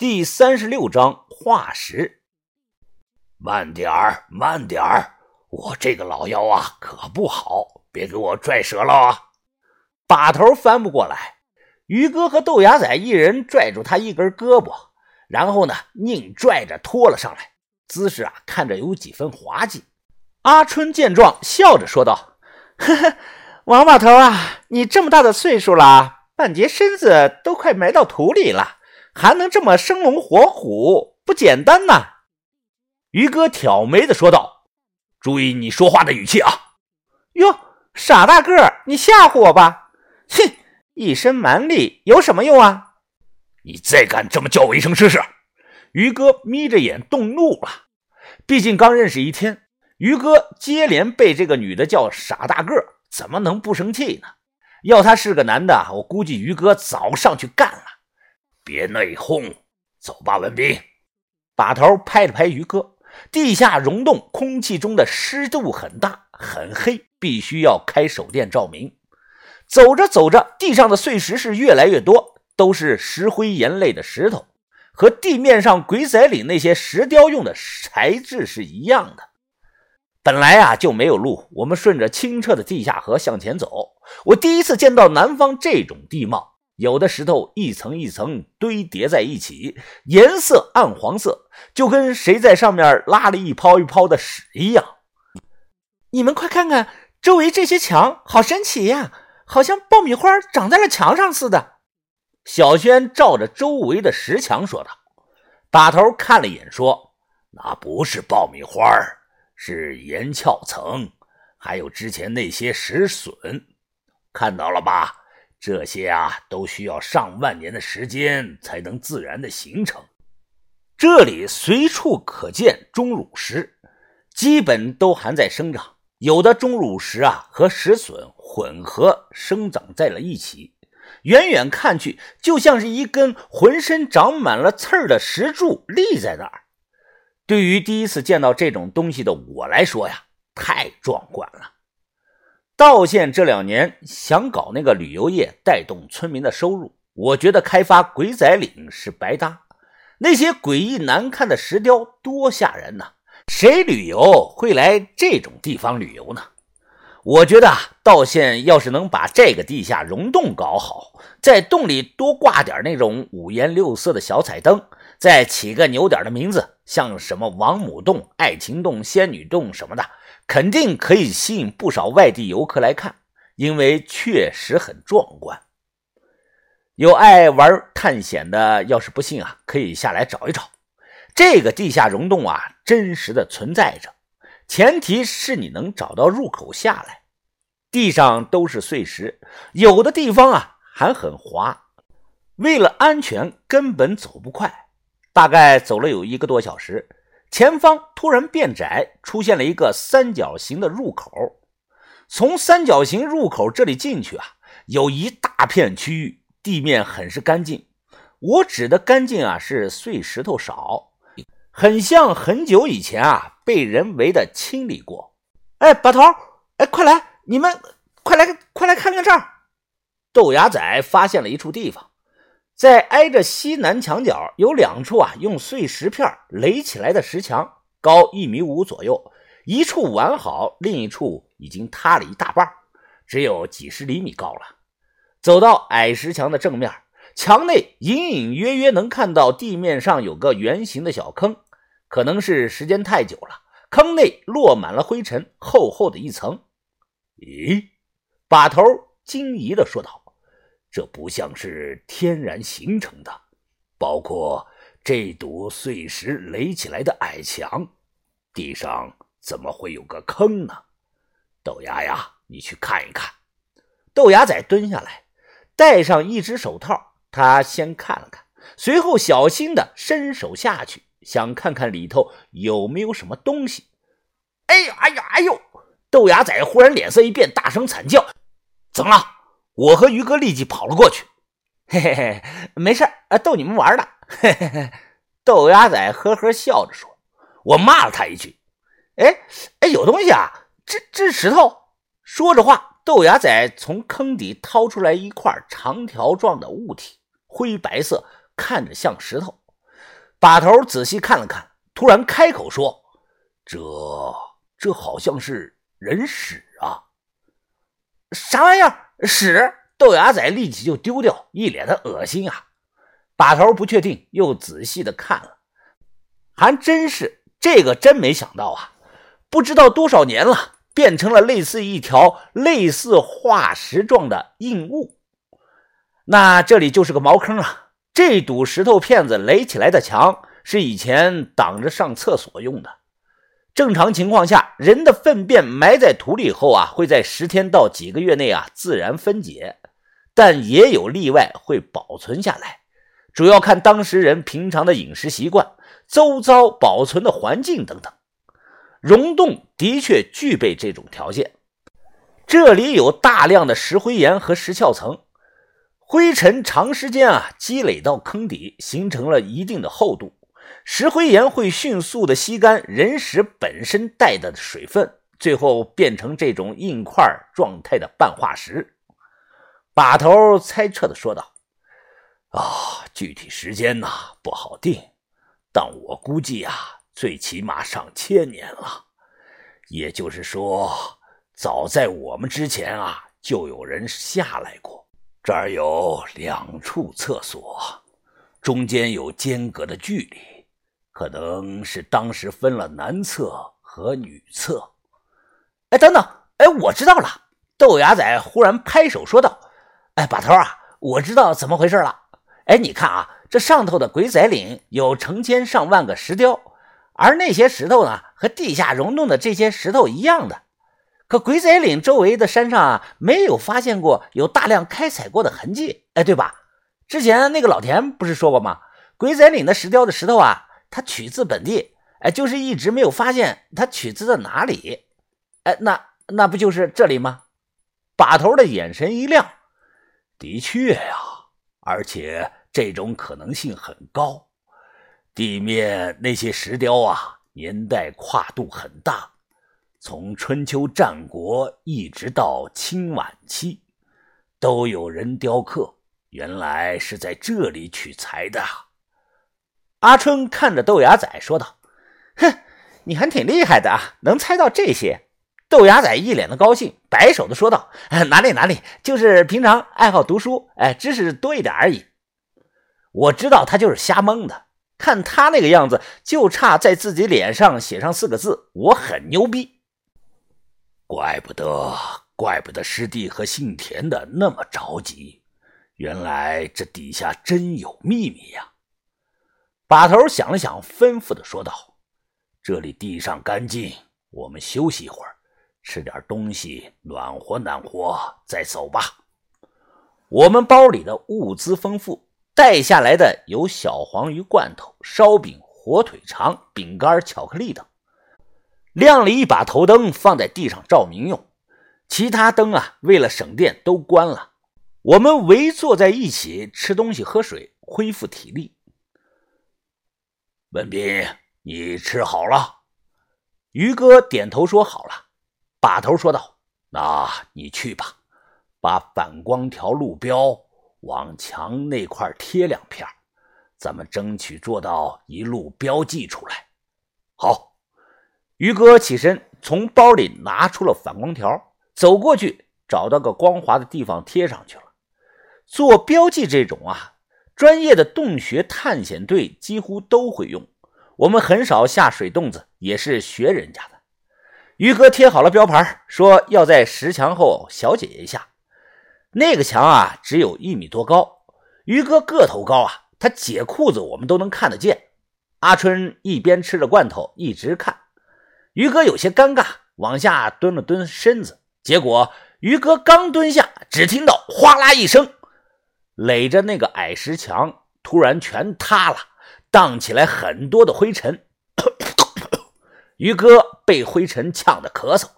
第三十六章化石。慢点儿，慢点儿，我这个老腰啊可不好，别给我拽折了啊！把头翻不过来，于哥和豆芽仔一人拽住他一根胳膊，然后呢，硬拽着拖了上来，姿势啊看着有几分滑稽。阿春见状，笑着说道：“ 呵呵，王把头啊，你这么大的岁数了，半截身子都快埋到土里了，还能这么生龙活虎，不简单呐！”于哥挑眉的说道：“注意你说话的语气啊！”哟，傻大个，你吓唬我吧？哼，一身蛮力有什么用啊？你再敢这么叫我一声试试！于哥眯着眼动怒了，毕竟刚认识一天，于哥接连被这个女的叫傻大个，怎么能不生气呢？要他是个男的，我估计于哥早上去干了。别内讧，走吧，文斌。把头拍了拍于哥。地下溶洞，空气中的湿度很大，很黑，必须要开手电照明。走着走着，地上的碎石是越来越多，都是石灰岩类的石头，和地面上鬼仔岭那些石雕用的材质是一样的。本来啊就没有路，我们顺着清澈的地下河向前走。我第一次见到南方这种地貌。有的石头一层一层堆叠在一起，颜色暗黄色，就跟谁在上面拉了一泡一泡的屎一样。你们快看看周围这些墙，好神奇呀，好像爆米花长在了墙上似的。小轩照着周围的石墙说道。把头看了一眼，说：“那不是爆米花，是岩壳层，还有之前那些石笋，看到了吧？”这些啊，都需要上万年的时间才能自然的形成。这里随处可见钟乳石，基本都还在生长。有的钟乳石啊，和石笋混合生长在了一起，远远看去就像是一根浑身长满了刺儿的石柱立在那儿。对于第一次见到这种东西的我来说呀，太壮观了。道县这两年想搞那个旅游业，带动村民的收入，我觉得开发鬼仔岭是白搭。那些诡异难看的石雕多吓人呐！谁旅游会来这种地方旅游呢？我觉得道县要是能把这个地下溶洞搞好，在洞里多挂点那种五颜六色的小彩灯，再起个牛点的名字，像什么王母洞、爱情洞、仙女洞什么的。肯定可以吸引不少外地游客来看，因为确实很壮观。有爱玩探险的，要是不信啊，可以下来找一找。这个地下溶洞啊，真实的存在着，前提是你能找到入口下来。地上都是碎石，有的地方啊还很滑，为了安全，根本走不快。大概走了有一个多小时。前方突然变窄，出现了一个三角形的入口。从三角形入口这里进去啊，有一大片区域，地面很是干净。我指的干净啊，是碎石头少，很像很久以前啊被人为的清理过。哎，把头，哎，快来，你们快来，快来看看这儿。豆芽仔发现了一处地方。在挨着西南墙角有两处啊，用碎石片垒起来的石墙，高一米五左右，一处完好，另一处已经塌了一大半，只有几十厘米高了。走到矮石墙的正面，墙内隐隐约约能看到地面上有个圆形的小坑，可能是时间太久了，坑内落满了灰尘，厚厚的一层。咦，把头惊疑地说道。这不像是天然形成的，包括这堵碎石垒起来的矮墙，地上怎么会有个坑呢？豆芽呀，你去看一看。豆芽仔蹲下来，戴上一只手套，他先看了看，随后小心的伸手下去，想看看里头有没有什么东西。哎呦，哎呦，哎呦！豆芽仔忽然脸色一变，大声惨叫：“怎么了？”我和于哥立即跑了过去，嘿嘿嘿，没事啊，逗你们玩的。嘿嘿嘿，豆芽仔呵呵笑着说：“我骂了他一句，哎哎，有东西啊，这这石头。”说着话，豆芽仔从坑底掏出来一块长条状的物体，灰白色，看着像石头。把头仔细看了看，突然开口说：“这这好像是人屎啊！”啥玩意儿？屎？豆芽仔立即就丢掉，一脸的恶心啊！把头不确定，又仔细的看了，还真是，这个真没想到啊！不知道多少年了，变成了类似一条类似化石状的硬物。那这里就是个茅坑啊！这堵石头片子垒起来的墙，是以前挡着上厕所用的。正常情况下，人的粪便埋在土里后啊，会在十天到几个月内啊自然分解，但也有例外会保存下来，主要看当时人平常的饮食习惯、周遭保存的环境等等。溶洞的确具备这种条件，这里有大量的石灰岩和石壳层，灰尘长时间啊积累到坑底，形成了一定的厚度。石灰岩会迅速的吸干人石本身带的水分，最后变成这种硬块状态的半化石。把头猜测的说道：“啊，具体时间呢不好定，但我估计啊，最起码上千年了。也就是说，早在我们之前啊，就有人下来过。这儿有两处厕所，中间有间隔的距离。”可能是当时分了男厕和女厕。哎，等等，哎，我知道了。豆芽仔忽然拍手说道：“哎，把头啊，我知道怎么回事了。哎，你看啊，这上头的鬼仔岭有成千上万个石雕，而那些石头呢，和地下溶洞的这些石头一样的。可鬼仔岭周围的山上啊，没有发现过有大量开采过的痕迹，哎，对吧？之前那个老田不是说过吗？鬼仔岭的石雕的石头啊。”他取自本地，哎，就是一直没有发现他取自在哪里，哎，那那不就是这里吗？把头的眼神一亮，的确呀，而且这种可能性很高。地面那些石雕啊，年代跨度很大，从春秋战国一直到清晚期，都有人雕刻，原来是在这里取材的。阿春看着豆芽仔说道：“哼，你还挺厉害的啊，能猜到这些。”豆芽仔一脸的高兴，摆手的说道：“哪里哪里，就是平常爱好读书，哎，知识多一点而已。”我知道他就是瞎蒙的，看他那个样子，就差在自己脸上写上四个字：“我很牛逼。”怪不得，怪不得师弟和姓田的那么着急，原来这底下真有秘密呀！把头想了想，吩咐的说道：“这里地上干净，我们休息一会儿，吃点东西暖和暖和，再走吧。”我们包里的物资丰富，带下来的有小黄鱼罐头、烧饼、火腿肠、饼干、巧克力等。亮了一把头灯，放在地上照明用。其他灯啊，为了省电都关了。我们围坐在一起吃东西、喝水，恢复体力。文斌，你吃好了？于哥点头说：“好了。”把头说道：“那你去吧，把反光条路标往墙那块贴两片，咱们争取做到一路标记出来。”好。于哥起身，从包里拿出了反光条，走过去找到个光滑的地方贴上去了。做标记这种啊。专业的洞穴探险队几乎都会用，我们很少下水洞子，也是学人家的。于哥贴好了标牌，说要在石墙后小解一下。那个墙啊，只有一米多高。于哥个头高啊，他解裤子我们都能看得见。阿春一边吃着罐头，一直看。于哥有些尴尬，往下蹲了蹲身子，结果于哥刚蹲下，只听到哗啦一声。垒着那个矮石墙突然全塌了，荡起来很多的灰尘。于哥被灰尘呛得咳嗽，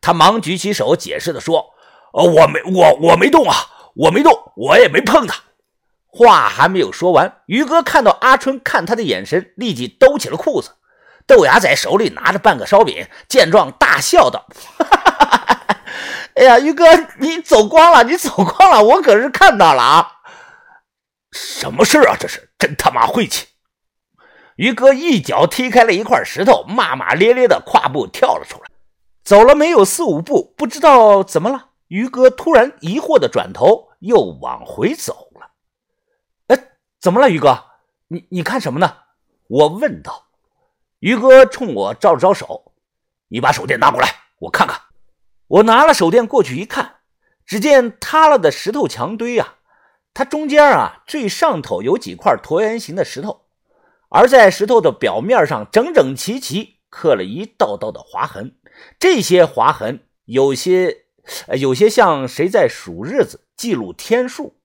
他忙举起手解释的说：“呃我没我我没动啊，我没动，我也没碰他。”话还没有说完，于哥看到阿春看他的眼神，立即兜起了裤子。豆芽仔手里拿着半个烧饼，见状大笑道：“哈哈哈哈哈哎呀，于哥，你走光了，你走光了，我可是看到了啊。”什么事啊？这是真他妈晦气！于哥一脚踢开了一块石头，骂骂咧咧的跨步跳了出来。走了没有四五步，不知道怎么了，于哥突然疑惑的转头，又往回走了。哎，怎么了，于哥？你你看什么呢？我问道。于哥冲我招了招手：“你把手电拿过来，我看看。”我拿了手电过去一看，只见塌了的石头墙堆啊，它中间啊最上头有几块椭圆形的石头，而在石头的表面上整整齐齐刻了一道道的划痕。这些划痕有些，有些像谁在数日子、记录天数。